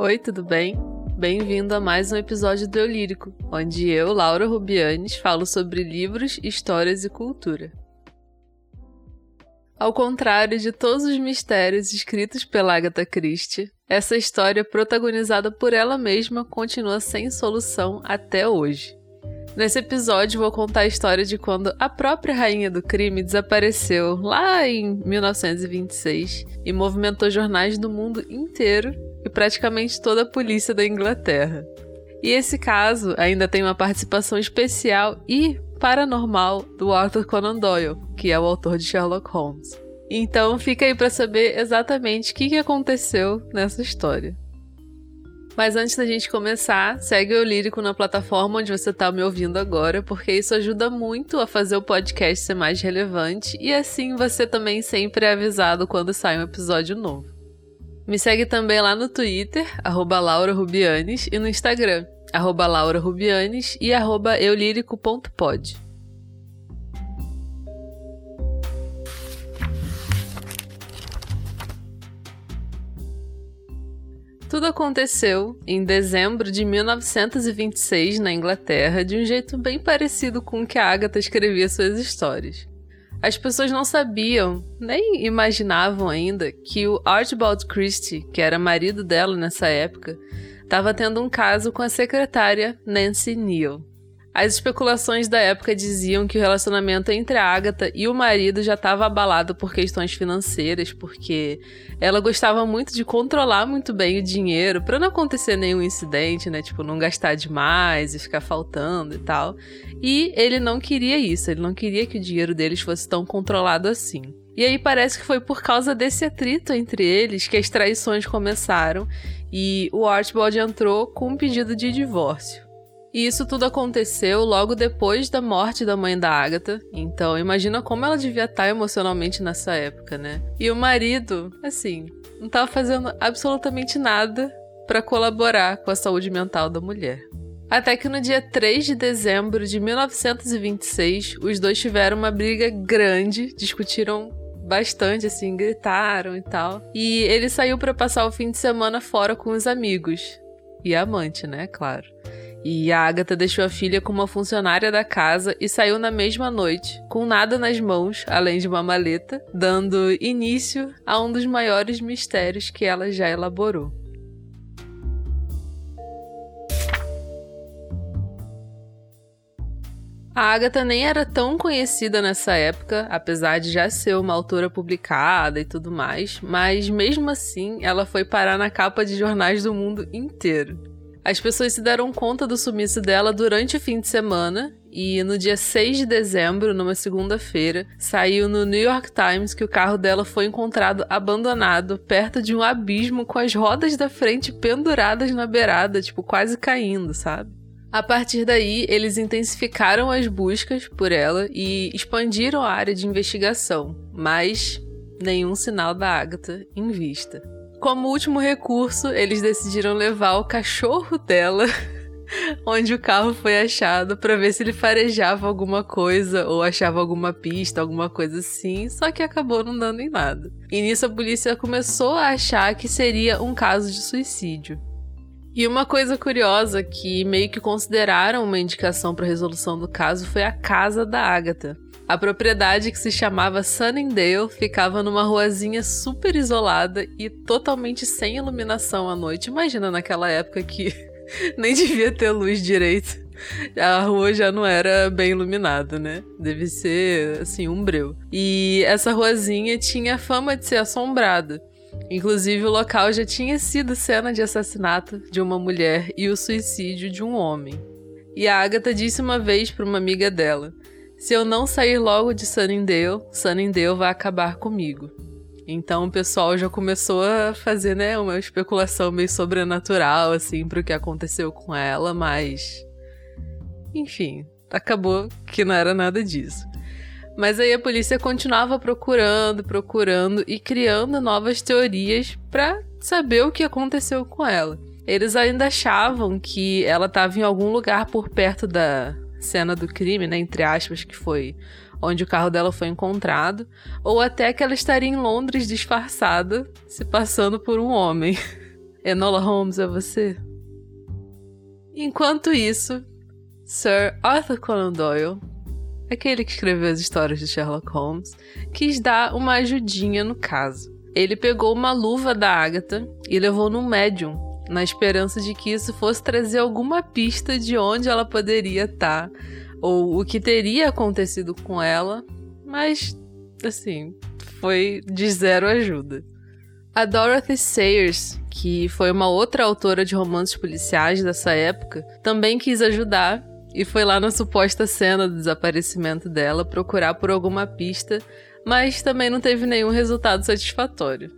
Oi, tudo bem? Bem-vindo a mais um episódio do Eu Lírico, onde eu, Laura Rubianes, falo sobre livros, histórias e cultura. Ao contrário de todos os mistérios escritos pela Agatha Christie, essa história, protagonizada por ela mesma, continua sem solução até hoje. Nesse episódio, vou contar a história de quando a própria rainha do crime desapareceu lá em 1926 e movimentou jornais do mundo inteiro e praticamente toda a polícia da Inglaterra. E esse caso ainda tem uma participação especial e paranormal do Arthur Conan Doyle, que é o autor de Sherlock Holmes. Então fica aí para saber exatamente o que aconteceu nessa história. Mas antes da gente começar, segue o Lírico na plataforma onde você está me ouvindo agora, porque isso ajuda muito a fazer o podcast ser mais relevante e assim você também sempre é avisado quando sai um episódio novo. Me segue também lá no Twitter, arroba Laura Rubianes, e no Instagram, arroba Laura Rubianes e arroba eulírico.pod. Tudo aconteceu em dezembro de 1926 na Inglaterra, de um jeito bem parecido com o que a Agatha escrevia suas histórias. As pessoas não sabiam, nem imaginavam ainda, que o Archibald Christie, que era marido dela nessa época, estava tendo um caso com a secretária Nancy Neal. As especulações da época diziam que o relacionamento entre a Agatha e o marido já estava abalado por questões financeiras, porque ela gostava muito de controlar muito bem o dinheiro para não acontecer nenhum incidente, né? Tipo, não gastar demais e ficar faltando e tal. E ele não queria isso, ele não queria que o dinheiro deles fosse tão controlado assim. E aí parece que foi por causa desse atrito entre eles que as traições começaram e o Archibald entrou com um pedido de divórcio. E isso tudo aconteceu logo depois da morte da mãe da Agatha. Então, imagina como ela devia estar emocionalmente nessa época, né? E o marido, assim, não estava fazendo absolutamente nada para colaborar com a saúde mental da mulher. Até que no dia 3 de dezembro de 1926, os dois tiveram uma briga grande, discutiram bastante, assim, gritaram e tal. E ele saiu para passar o fim de semana fora com os amigos. E a amante, né? Claro. E a Agatha deixou a filha com uma funcionária da casa e saiu na mesma noite, com nada nas mãos, além de uma maleta, dando início a um dos maiores mistérios que ela já elaborou. A Agatha nem era tão conhecida nessa época, apesar de já ser uma autora publicada e tudo mais, mas mesmo assim ela foi parar na capa de jornais do mundo inteiro. As pessoas se deram conta do sumiço dela durante o fim de semana e no dia 6 de dezembro, numa segunda-feira, saiu no New York Times que o carro dela foi encontrado abandonado perto de um abismo com as rodas da frente penduradas na beirada, tipo quase caindo, sabe? A partir daí, eles intensificaram as buscas por ela e expandiram a área de investigação, mas nenhum sinal da Agatha em vista. Como último recurso, eles decidiram levar o cachorro dela onde o carro foi achado para ver se ele farejava alguma coisa ou achava alguma pista, alguma coisa assim, só que acabou não dando em nada. E nisso a polícia começou a achar que seria um caso de suicídio. E uma coisa curiosa que meio que consideraram uma indicação para resolução do caso foi a casa da Agatha. A propriedade, que se chamava Sunningdale, ficava numa ruazinha super isolada e totalmente sem iluminação à noite. Imagina naquela época que nem devia ter luz direito. A rua já não era bem iluminada, né? Deve ser, assim, um breu. E essa ruazinha tinha fama de ser assombrada. Inclusive, o local já tinha sido cena de assassinato de uma mulher e o suicídio de um homem. E a Agatha disse uma vez para uma amiga dela: se eu não sair logo de Sunningdale, Sunningdale vai acabar comigo. Então o pessoal já começou a fazer, né, uma especulação meio sobrenatural, assim, pro que aconteceu com ela, mas. Enfim, acabou que não era nada disso. Mas aí a polícia continuava procurando, procurando e criando novas teorias para saber o que aconteceu com ela. Eles ainda achavam que ela estava em algum lugar por perto da, cena do crime, né, entre aspas, que foi onde o carro dela foi encontrado, ou até que ela estaria em Londres disfarçada, se passando por um homem. Enola Holmes é você? Enquanto isso, Sir Arthur Conan Doyle, aquele que escreveu as histórias de Sherlock Holmes, quis dar uma ajudinha no caso. Ele pegou uma luva da Agatha e levou no médium, na esperança de que isso fosse trazer alguma pista de onde ela poderia estar ou o que teria acontecido com ela, mas assim, foi de zero ajuda. A Dorothy Sayers, que foi uma outra autora de romances policiais dessa época, também quis ajudar e foi lá na suposta cena do desaparecimento dela procurar por alguma pista, mas também não teve nenhum resultado satisfatório.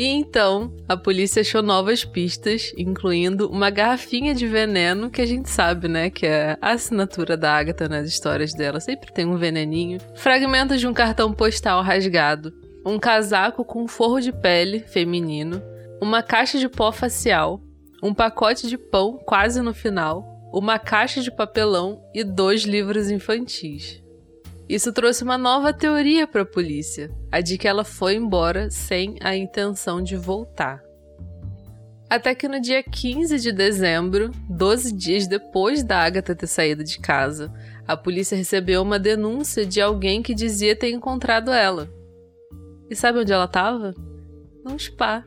E então, a polícia achou novas pistas, incluindo uma garrafinha de veneno, que a gente sabe, né, que é a assinatura da Agatha nas histórias dela, sempre tem um veneninho, fragmentos de um cartão postal rasgado, um casaco com forro de pele feminino, uma caixa de pó facial, um pacote de pão quase no final, uma caixa de papelão e dois livros infantis. Isso trouxe uma nova teoria para a polícia, a de que ela foi embora sem a intenção de voltar. Até que no dia 15 de dezembro, 12 dias depois da Agatha ter saído de casa, a polícia recebeu uma denúncia de alguém que dizia ter encontrado ela. E sabe onde ela estava? Num spa,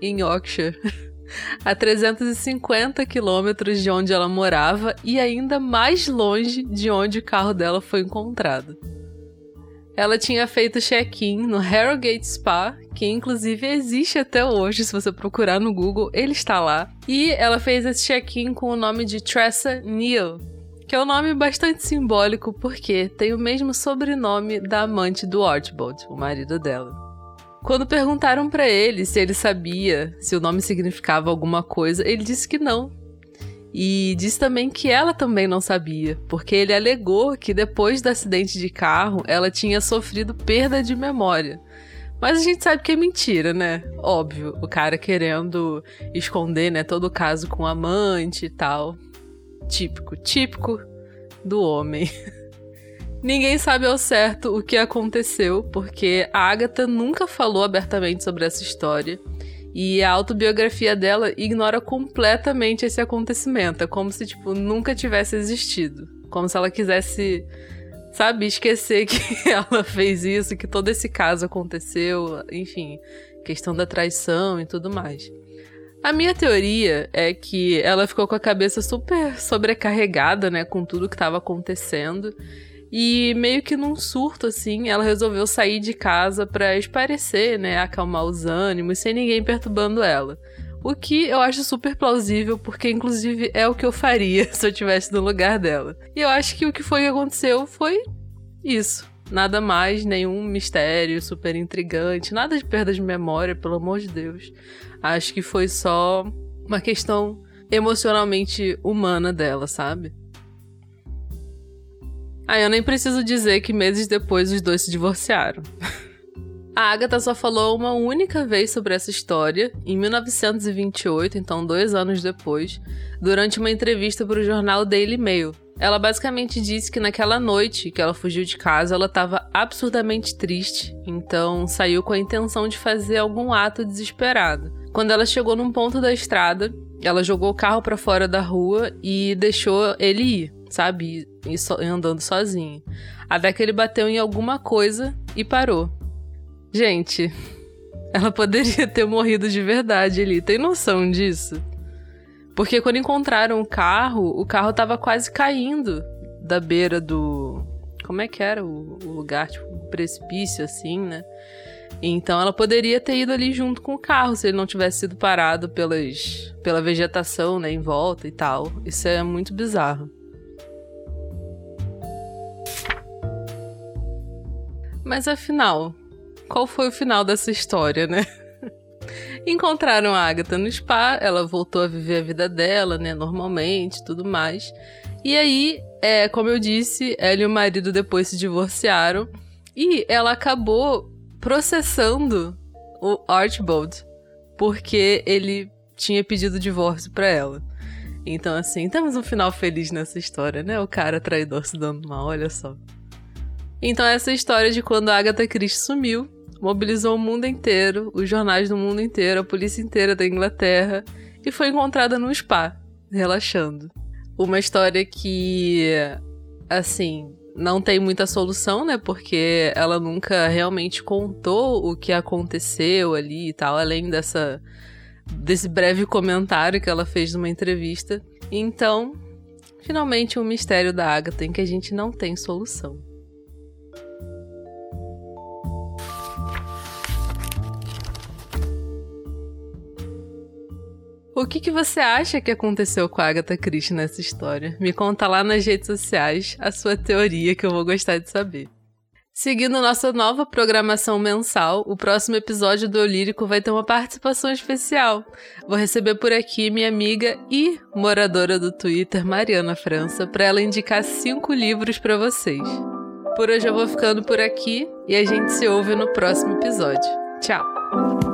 em Yorkshire. a 350 quilômetros de onde ela morava e ainda mais longe de onde o carro dela foi encontrado. Ela tinha feito check-in no Harrogate Spa, que inclusive existe até hoje, se você procurar no Google, ele está lá. E ela fez esse check-in com o nome de Tressa Neal, que é um nome bastante simbólico porque tem o mesmo sobrenome da amante do Archibald, o marido dela. Quando perguntaram para ele se ele sabia se o nome significava alguma coisa, ele disse que não. E disse também que ela também não sabia, porque ele alegou que depois do acidente de carro ela tinha sofrido perda de memória. Mas a gente sabe que é mentira, né? Óbvio, o cara querendo esconder, né, todo o caso com o amante e tal. Típico, típico do homem. Ninguém sabe ao certo o que aconteceu, porque a Agatha nunca falou abertamente sobre essa história. E a autobiografia dela ignora completamente esse acontecimento. É como se, tipo, nunca tivesse existido. Como se ela quisesse, sabe, esquecer que ela fez isso, que todo esse caso aconteceu, enfim, questão da traição e tudo mais. A minha teoria é que ela ficou com a cabeça super sobrecarregada, né, com tudo que estava acontecendo. E meio que num surto, assim, ela resolveu sair de casa para esparecer, né? Acalmar os ânimos, sem ninguém perturbando ela. O que eu acho super plausível, porque inclusive é o que eu faria se eu tivesse no lugar dela. E eu acho que o que foi que aconteceu foi isso. Nada mais, nenhum mistério super intrigante, nada de perda de memória, pelo amor de Deus. Acho que foi só uma questão emocionalmente humana dela, sabe? Ah, eu nem preciso dizer que meses depois os dois se divorciaram. A Agatha só falou uma única vez sobre essa história, em 1928, então dois anos depois, durante uma entrevista para o jornal Daily Mail. Ela basicamente disse que naquela noite que ela fugiu de casa, ela estava absurdamente triste, então saiu com a intenção de fazer algum ato desesperado. Quando ela chegou num ponto da estrada, ela jogou o carro para fora da rua e deixou ele ir sabe? E, so, andando sozinho. Até que ele bateu em alguma coisa e parou. Gente, ela poderia ter morrido de verdade ali. Tem noção disso? Porque quando encontraram o carro, o carro tava quase caindo da beira do. Como é que era o, o lugar? Tipo, um precipício, assim, né? Então ela poderia ter ido ali junto com o carro se ele não tivesse sido parado pelas, pela vegetação, né, em volta e tal. Isso é muito bizarro. Mas afinal, qual foi o final dessa história, né? Encontraram a Agatha no spa, ela voltou a viver a vida dela, né, normalmente, tudo mais. E aí, é, como eu disse, ela e o marido depois se divorciaram e ela acabou processando o Archibald porque ele tinha pedido divórcio para ela. Então, assim, temos um final feliz nessa história, né? O cara traidor se dando mal, olha só. Então, essa história de quando a Agatha Christie sumiu, mobilizou o mundo inteiro, os jornais do mundo inteiro, a polícia inteira da Inglaterra e foi encontrada num spa, relaxando. Uma história que, assim, não tem muita solução, né? Porque ela nunca realmente contou o que aconteceu ali e tal, além dessa desse breve comentário que ela fez numa entrevista. Então, finalmente um mistério da Agatha em que a gente não tem solução. O que, que você acha que aconteceu com a Agatha Christie nessa história? Me conta lá nas redes sociais a sua teoria que eu vou gostar de saber. Seguindo nossa nova programação mensal, o próximo episódio do Eu Lírico vai ter uma participação especial. Vou receber por aqui minha amiga e moradora do Twitter, Mariana França, para ela indicar cinco livros para vocês. Por hoje eu vou ficando por aqui e a gente se ouve no próximo episódio. Tchau!